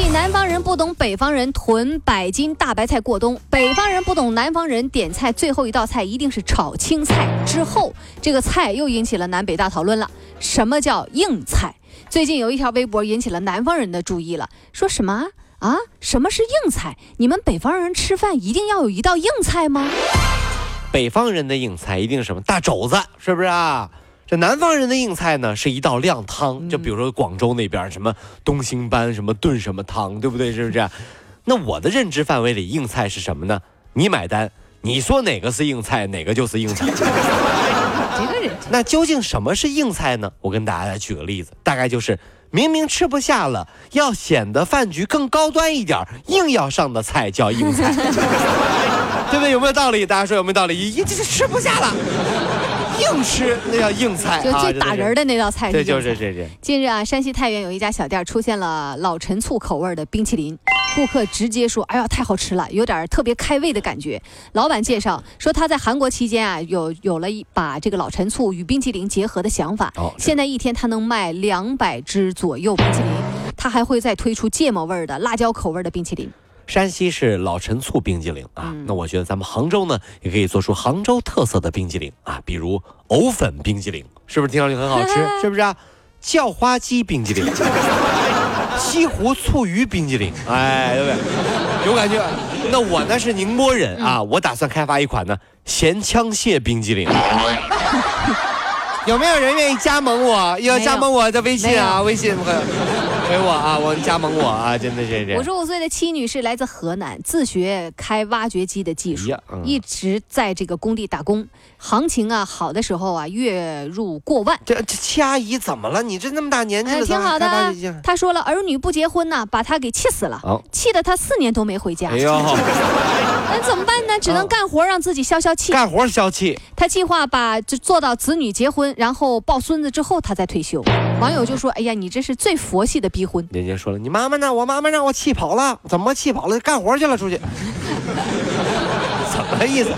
继南方人不懂北方人囤百斤大白菜过冬，北方人不懂南方人点菜最后一道菜一定是炒青菜。之后，这个菜又引起了南北大讨论了。什么叫硬菜？最近有一条微博引起了南方人的注意了，说什么啊？什么是硬菜？你们北方人吃饭一定要有一道硬菜吗？北方人的硬菜一定是什么大肘子，是不是啊？这南方人的硬菜呢，是一道靓汤，就比如说广州那边什么东星斑什么炖什么汤，对不对？是不是？那我的认知范围里，硬菜是什么呢？你买单，你说哪个是硬菜，哪个就是硬菜。那究竟什么是硬菜呢？我跟大家来举个例子，大概就是明明吃不下了，要显得饭局更高端一点，硬要上的菜叫硬菜，对不对？有没有道理？大家说有没有道理？一这是吃不下了，硬吃那叫硬菜就啊！最打人的那道菜这是硬菜。就是这这。近日啊，山西太原有一家小店出现了老陈醋口味的冰淇淋，顾客直接说：“哎呀，太好吃了，有点特别开胃的感觉。”老板介绍说，他在韩国期间啊，有有了一把这个老陈醋与冰淇淋结合的想法。哦现在一天他能卖两百只左右冰淇淋，他还会再推出芥末味儿的、辣椒口味的冰淇淋。山西是老陈醋冰激凌啊，那我觉得咱们杭州呢，也可以做出杭州特色的冰激凌啊，比如藕粉冰激凌，是不是听上去很好吃？是不是啊？叫花鸡冰激凌，西湖醋鱼冰激凌，哎，对不对？有感觉。那我呢是宁波人啊，我打算开发一款呢咸枪蟹冰激凌。有没有人愿意加盟我？要加盟我的微信啊，微信回回我啊，我加盟我啊，真的是这样五。十五岁的戚女士来自河南，自学开挖掘机的技术一直在这个工地打工。行情啊好的时候啊，月入过万。这这戚阿姨怎么了？你这那么大年纪哎，了，挺好的怎么还开啊发这。他说了，儿女不结婚呢，把她给气死了，哦气得她四年都没回家。哎呦，那 怎么办呢？只能干活让自己消消气。干活消气，她计划把就做到子女结婚，然后抱孙子之后，她再退休。网友就说：“哎呀，你这是最佛系的逼婚。人家说了，你妈妈呢？我妈妈让我气跑了，怎么气跑了？干活去了，出去。什么意思？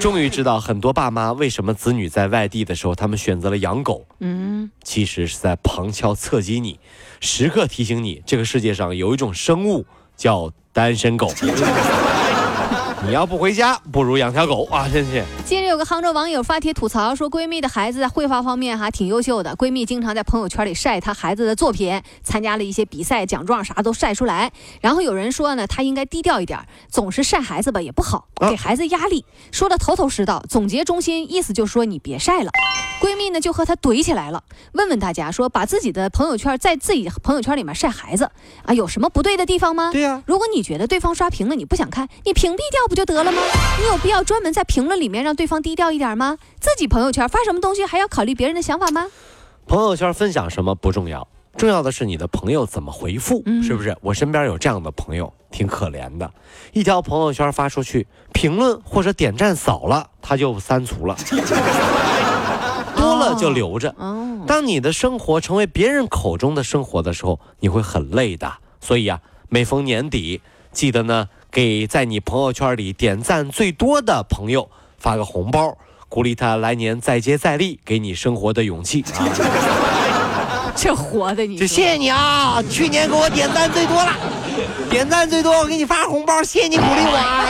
终于知道很多爸妈为什么子女在外地的时候，他们选择了养狗，”嗯，其实是在旁敲侧击你，时刻提醒你，这个世界上有一种生物叫单身狗。你要不回家，不如养条狗啊！真是。近日有个杭州网友发帖吐槽说，闺蜜的孩子在绘画方面哈挺优秀的，闺蜜经常在朋友圈里晒她孩子的作品，参加了一些比赛奖状啥都晒出来。然后有人说呢，她应该低调一点，总是晒孩子吧也不好，给孩子压力。说的头头是道，总结中心意思就是说你别晒了。闺蜜呢就和她怼起来了，问问大家说，把自己的朋友圈在自己朋友圈里面晒孩子啊，有什么不对的地方吗？对呀如果你觉得对方刷屏了你不想看，你屏蔽掉不就得了吗？你有必要专门在评论里面让对方低调一点吗？自己朋友圈发什么东西还要考虑别人的想法吗？朋友圈分享什么不重要，重要的是你的朋友怎么回复，嗯是不是？我身边有这样的朋友，挺可怜的，一条朋友圈发出去，评论或者点赞少了，他就删除了，多了就留着。哦，当你的生活成为别人口中的生活的时候，你会很累的。所以啊，每逢年底，记得呢给在你朋友圈里点赞最多的朋友发个红包，鼓励他来年再接再厉，给你生活的勇气啊！这活的你就谢谢你啊，去年给我点赞最多了，点赞最多，我给你发红包，谢谢你鼓励我啊。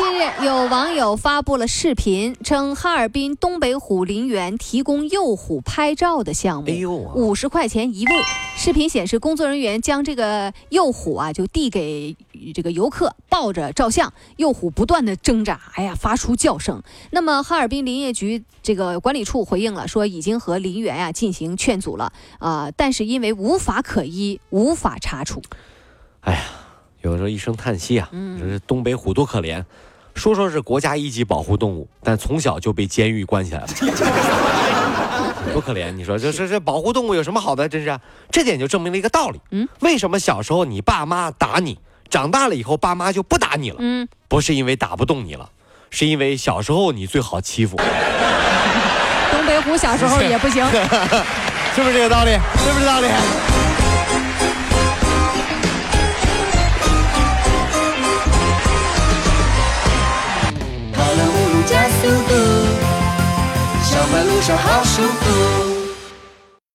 近日，有网友发布了视频，称哈尔滨东北虎林园提供幼虎拍照的项目，哎呦啊五十块钱一位。视频显示，工作人员将这个幼虎啊，就递给这个游客，抱着照相，幼虎不断的挣扎，哎呀，发出叫声。那么，哈尔滨林业局这个管理处回应了，说已经和林园啊进行劝阻了，啊、但是因为无法可依，无法查处。哎呀，有的时候一声叹息啊，嗯这是东北虎多可怜。说说是国家一级保护动物，但从小就被监狱关起来了，多可怜！你说这这这保护动物有什么好的？真是啊、这点就证明了一个道理。嗯，为什么小时候你爸妈打你，长大了以后爸妈就不打你了？嗯，不是因为打不动你了，是因为小时候你最好欺负，东北虎小时候也不行。是不是这个道理？是不是这道理？跑了五路加速度，上班路上好舒服。